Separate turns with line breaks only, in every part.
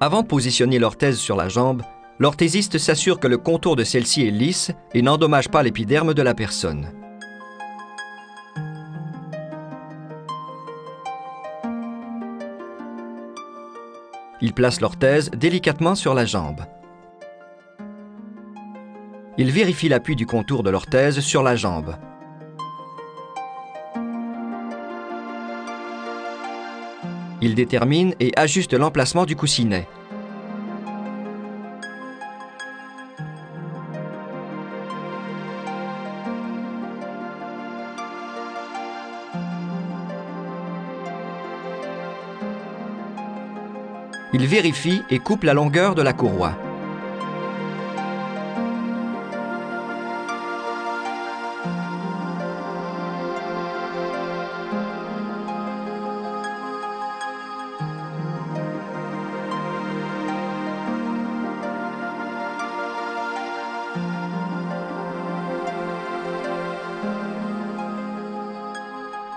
Avant de positionner l'orthèse sur la jambe, l'orthésiste s'assure que le contour de celle-ci est lisse et n'endommage pas l'épiderme de la personne. Il place l'orthèse délicatement sur la jambe. Il vérifie l'appui du contour de l'orthèse sur la jambe. Il détermine et ajuste l'emplacement du coussinet. Il vérifie et coupe la longueur de la courroie.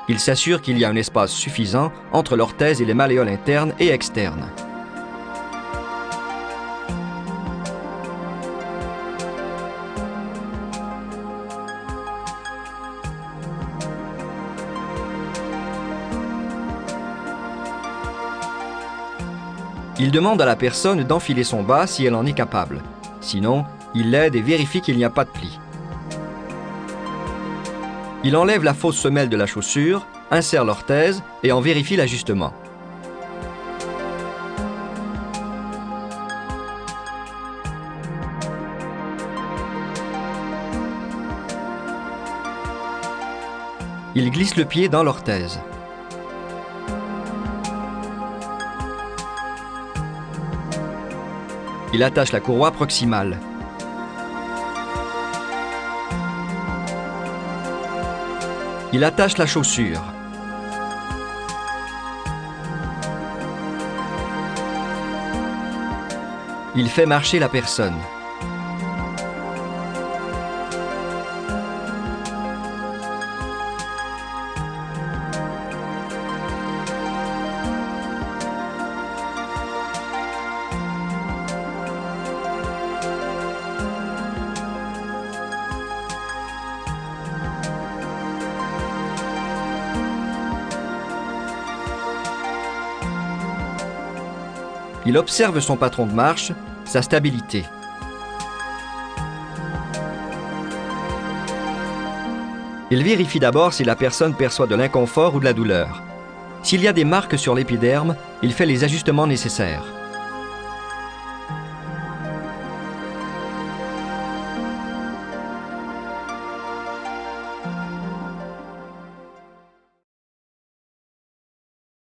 Il s'assure qu'il y a un espace suffisant entre l'orthèse et les malléoles internes et externes. Il demande à la personne d'enfiler son bas si elle en est capable. Sinon, il l'aide et vérifie qu'il n'y a pas de pli. Il enlève la fausse semelle de la chaussure, insère l'orthèse et en vérifie l'ajustement. Il glisse le pied dans l'orthèse. Il attache la courroie proximale. Il attache la chaussure. Il fait marcher la personne. Il observe son patron de marche, sa stabilité. Il vérifie d'abord si la personne perçoit de l'inconfort ou de la douleur. S'il y a des marques sur l'épiderme, il fait les ajustements nécessaires.